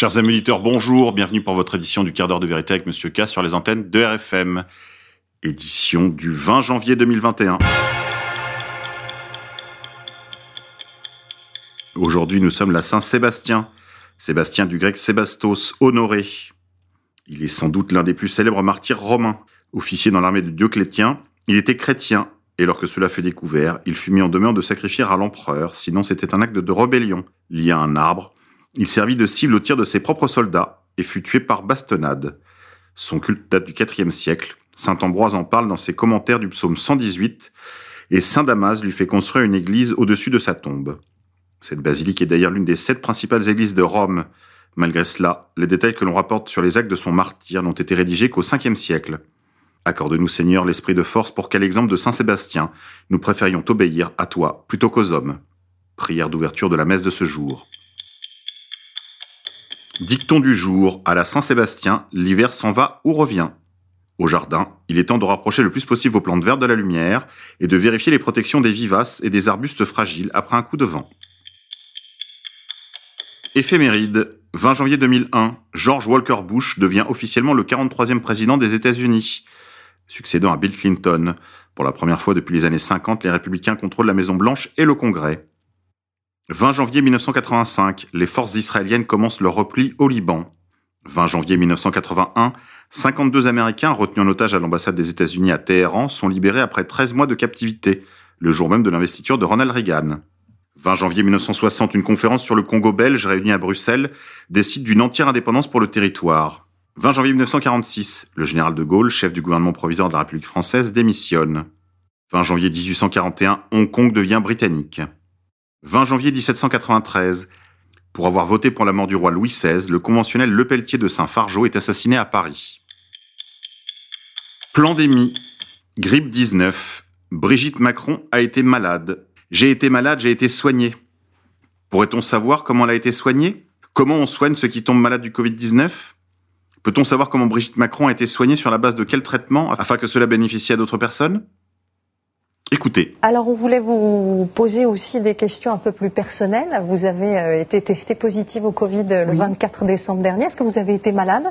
Chers amis auditeurs, bonjour, bienvenue pour votre édition du quart d'heure de vérité avec Monsieur K sur les antennes de RFM. Édition du 20 janvier 2021. Aujourd'hui, nous sommes la Saint-Sébastien. Sébastien du grec Sébastos, honoré. Il est sans doute l'un des plus célèbres martyrs romains. Officier dans l'armée de Dioclétien, il était chrétien, et lorsque cela fut découvert, il fut mis en demeure de sacrifier à l'empereur, sinon c'était un acte de rébellion, lié à un arbre, il servit de cible au tir de ses propres soldats et fut tué par bastonnade. Son culte date du IVe siècle. Saint Ambroise en parle dans ses commentaires du psaume 118 et Saint Damas lui fait construire une église au-dessus de sa tombe. Cette basilique est d'ailleurs l'une des sept principales églises de Rome. Malgré cela, les détails que l'on rapporte sur les actes de son martyr n'ont été rédigés qu'au Ve siècle. Accorde-nous Seigneur l'esprit de force pour qu'à l'exemple de Saint Sébastien, nous préférions obéir à toi plutôt qu'aux hommes. Prière d'ouverture de la messe de ce jour. Dicton du jour, à la Saint-Sébastien, l'hiver s'en va ou revient. Au jardin, il est temps de rapprocher le plus possible vos plantes vertes de la lumière et de vérifier les protections des vivaces et des arbustes fragiles après un coup de vent. Éphéméride, 20 janvier 2001, George Walker Bush devient officiellement le 43e président des États-Unis, succédant à Bill Clinton. Pour la première fois depuis les années 50, les républicains contrôlent la Maison-Blanche et le Congrès. 20 janvier 1985, les forces israéliennes commencent leur repli au Liban. 20 janvier 1981, 52 Américains retenus en otage à l'ambassade des États-Unis à Téhéran sont libérés après 13 mois de captivité, le jour même de l'investiture de Ronald Reagan. 20 janvier 1960, une conférence sur le Congo belge réunie à Bruxelles décide d'une entière indépendance pour le territoire. 20 janvier 1946, le général de Gaulle, chef du gouvernement provisoire de la République française, démissionne. 20 janvier 1841, Hong Kong devient britannique. 20 janvier 1793. Pour avoir voté pour la mort du roi Louis XVI, le conventionnel Lepelletier de Saint-Fargeau est assassiné à Paris. Plandémie. Grippe 19. Brigitte Macron a été malade. J'ai été malade, j'ai été soigné. Pourrait-on savoir comment elle a été soignée? Comment on soigne ceux qui tombent malades du Covid-19 Peut-on savoir comment Brigitte Macron a été soignée sur la base de quel traitement afin que cela bénéficie à d'autres personnes? Écoutez. Alors, on voulait vous poser aussi des questions un peu plus personnelles. Vous avez euh, été testé positive au Covid euh, le 24 décembre dernier. Est-ce que vous avez été malade?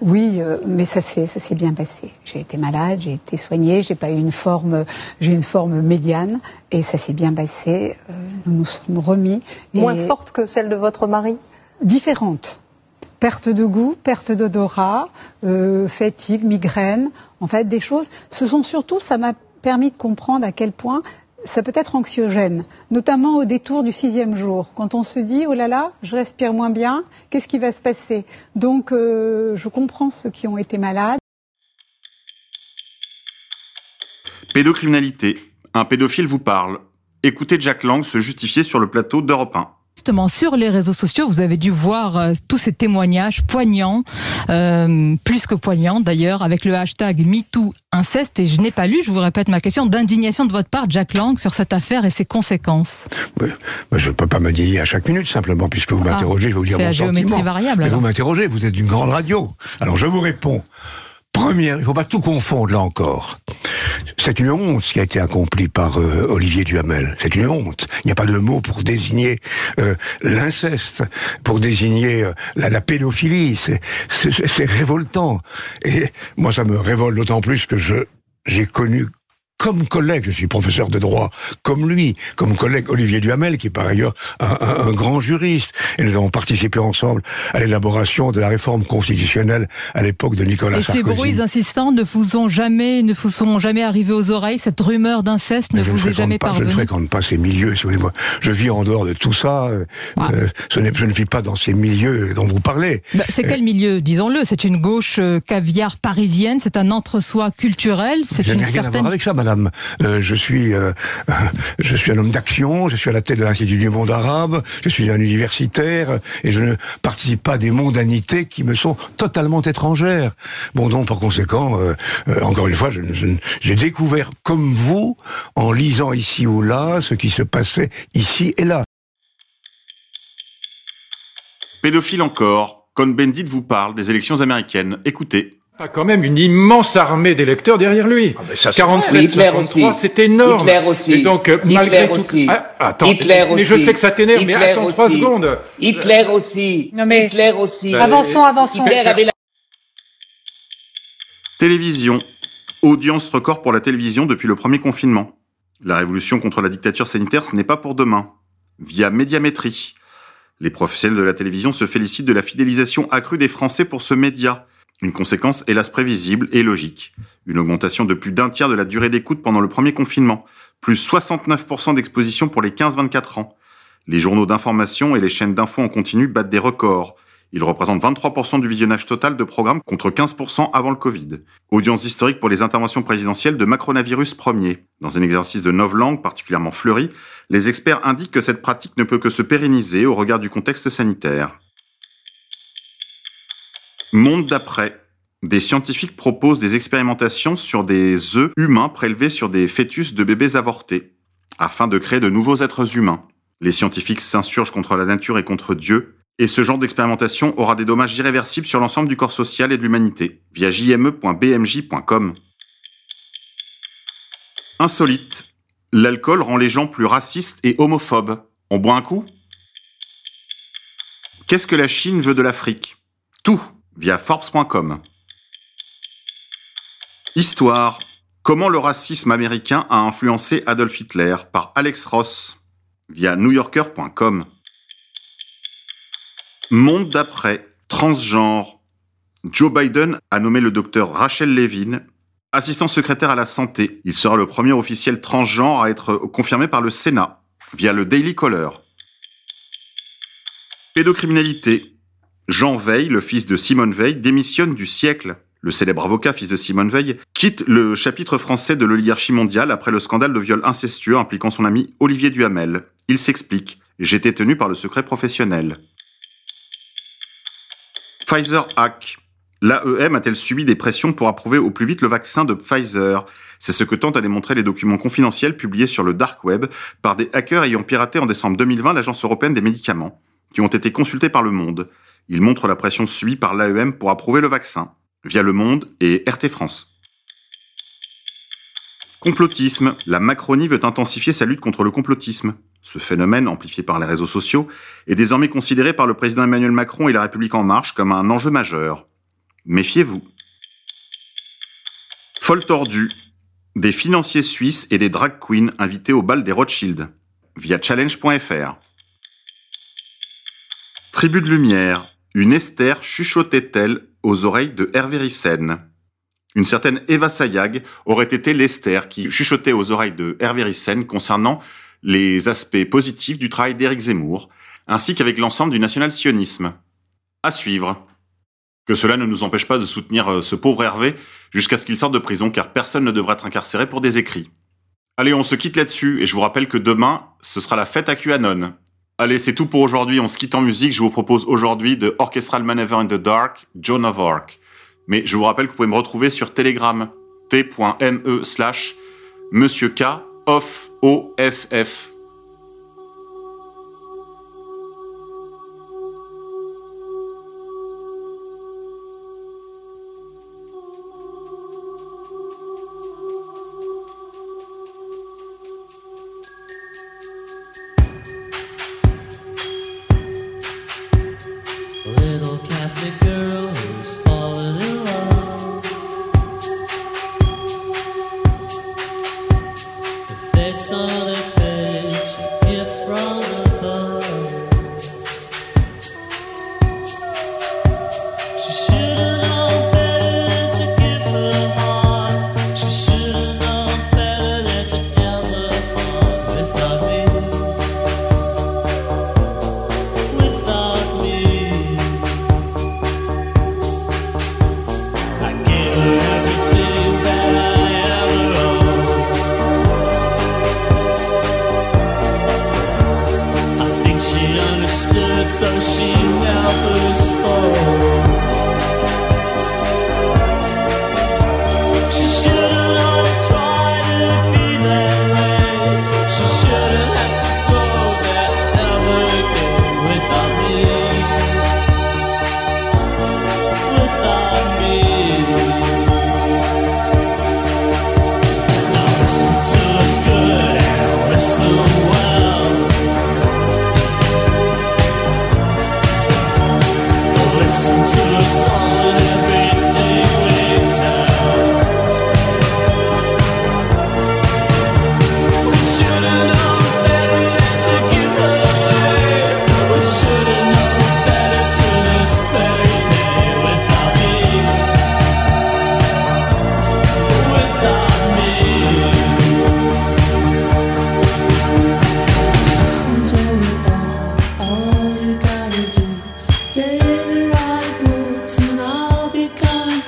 Oui, euh, mais ça s'est ça s'est bien passé. J'ai été malade, j'ai été soignée, j'ai pas eu une forme, j'ai une forme médiane et ça s'est bien passé. nous nous sommes remis. Moins forte que celle de votre mari? Différente. Perte de goût, perte d'odorat, fatigue, migraine, en fait des choses. Ce sont surtout, ça m'a permis de comprendre à quel point ça peut être anxiogène, notamment au détour du sixième jour, quand on se dit oh là là, je respire moins bien, qu'est-ce qui va se passer? Donc, euh, je comprends ceux qui ont été malades. Pédocriminalité. Un pédophile vous parle. Écoutez Jack Lang se justifier sur le plateau d'Europe 1 sur les réseaux sociaux, vous avez dû voir euh, tous ces témoignages poignants, euh, plus que poignants d'ailleurs, avec le hashtag MeTooInceste. Et je n'ai pas lu, je vous répète ma question, d'indignation de votre part, Jack Lang, sur cette affaire et ses conséquences. je ne peux pas me dire à chaque minute, simplement, puisque vous ah, m'interrogez, je vais vous dire mon la géométrie variable. Mais vous m'interrogez, vous êtes une grande radio. Alors je vous réponds. Première, il ne faut pas tout confondre là encore. C'est une honte ce qui a été accompli par euh, Olivier Duhamel. C'est une honte. Il n'y a pas de mot pour désigner euh, l'inceste, pour désigner euh, la, pédophilie. C'est révoltant. Et moi, ça me révolte d'autant plus que j'ai connu comme collègue, je suis professeur de droit, comme lui, comme collègue Olivier Duhamel, qui est par ailleurs un, grand juriste, et nous avons participé ensemble à l'élaboration de la réforme constitutionnelle à l'époque de Nicolas Sarkozy. Et ces bruits insistants ne vous ont jamais, ne vous sont jamais arrivés aux oreilles, cette rumeur d'inceste ne vous est jamais pas, parvenue Je ne fréquente pas ces milieux, si vous je vis en dehors de tout ça. Euh, ah. euh, je ne vis pas dans ces milieux dont vous parlez. Bah, c'est quel milieu Disons-le, c'est une gauche euh, caviar parisienne, c'est un entre-soi culturel, c'est une rien À voir avec ça, madame. Euh, je suis, euh, je suis un homme d'action. Je suis à la tête de l'Institut du monde arabe. Je suis un universitaire et je ne participe pas des mondanités qui me sont totalement étrangères. Bon, donc par conséquent, euh, encore une fois, j'ai découvert comme vous, en lisant ici ou là, ce qui se passait ici et là. Pédophile encore. Cohn-Bendit vous parle des élections américaines. Écoutez. A quand même une immense armée d'électeurs derrière lui. Ah, ça, c'est 47, Hitler 53, aussi. c'est énorme. Hitler aussi. Et donc, euh, Hitler malgré tout... aussi. Ah, attends, Hitler mais je sais que ça t'énerve, mais attends trois secondes. Hitler aussi. Non, mais- Hitler aussi. Bah, Avançons, avançons. Hitler avait la Télévision. Audience record pour la télévision depuis le premier confinement. La révolution contre la dictature sanitaire, ce n'est pas pour demain. Via médiamétrie. Les professionnels de la télévision se félicitent de la fidélisation accrue des Français pour ce média. Une conséquence hélas prévisible et logique. Une augmentation de plus d'un tiers de la durée d'écoute pendant le premier confinement. Plus 69% d'exposition pour les 15-24 ans. Les journaux d'information et les chaînes d'infos en continu battent des records. Ils représentent 23% du visionnage total de programmes contre 15% avant le Covid. Audience historique pour les interventions présidentielles de Macronavirus premier. Dans un exercice de novlangue particulièrement fleuri, les experts indiquent que cette pratique ne peut que se pérenniser au regard du contexte sanitaire. Monde d'après. Des scientifiques proposent des expérimentations sur des œufs humains prélevés sur des fœtus de bébés avortés, afin de créer de nouveaux êtres humains. Les scientifiques s'insurgent contre la nature et contre Dieu, et ce genre d'expérimentation aura des dommages irréversibles sur l'ensemble du corps social et de l'humanité, via jme.bmj.com. Insolite. L'alcool rend les gens plus racistes et homophobes. On boit un coup? Qu'est-ce que la Chine veut de l'Afrique? Tout, via Forbes.com. Histoire. Comment le racisme américain a influencé Adolf Hitler par Alex Ross, via newyorker.com. Monde d'après, transgenre. Joe Biden a nommé le docteur Rachel Levine assistant secrétaire à la santé. Il sera le premier officiel transgenre à être confirmé par le Sénat via le Daily Caller. Pédocriminalité. Jean Veil, le fils de Simone Veil, démissionne du siècle. Le célèbre avocat, fils de Simone Veil, quitte le chapitre français de l'oligarchie mondiale après le scandale de viol incestueux impliquant son ami Olivier Duhamel. Il s'explique. J'étais tenu par le secret professionnel. Pfizer hack. L'AEM a-t-elle subi des pressions pour approuver au plus vite le vaccin de Pfizer? C'est ce que tentent à démontrer les documents confidentiels publiés sur le dark web par des hackers ayant piraté en décembre 2020 l'Agence européenne des médicaments, qui ont été consultés par Le Monde. Ils montrent la pression subie par l'AEM pour approuver le vaccin, via Le Monde et RT France. Complotisme. La Macronie veut intensifier sa lutte contre le complotisme. Ce phénomène, amplifié par les réseaux sociaux, est désormais considéré par le président Emmanuel Macron et la République en marche comme un enjeu majeur. Méfiez-vous. Folle tordue. Des financiers suisses et des drag queens invités au bal des Rothschild, via challenge.fr. Tribu de lumière. Une Esther chuchotait-elle aux oreilles de Hervé Ryssen Une certaine Eva Sayag aurait été l'Esther qui chuchotait aux oreilles de Hervé Ryssen concernant les aspects positifs du travail d'Éric Zemmour, ainsi qu'avec l'ensemble du national-sionisme. À suivre. Que cela ne nous empêche pas de soutenir euh, ce pauvre Hervé jusqu'à ce qu'il sorte de prison, car personne ne devrait être incarcéré pour des écrits. Allez, on se quitte là-dessus, et je vous rappelle que demain, ce sera la fête à QAnon. Allez, c'est tout pour aujourd'hui, on se quitte en musique, je vous propose aujourd'hui de Orchestral Maneuver in the Dark, Joan of Arc. Mais je vous rappelle que vous pouvez me retrouver sur Telegram, t.me slash Monsieur K, off, O-F-F. 只是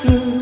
through.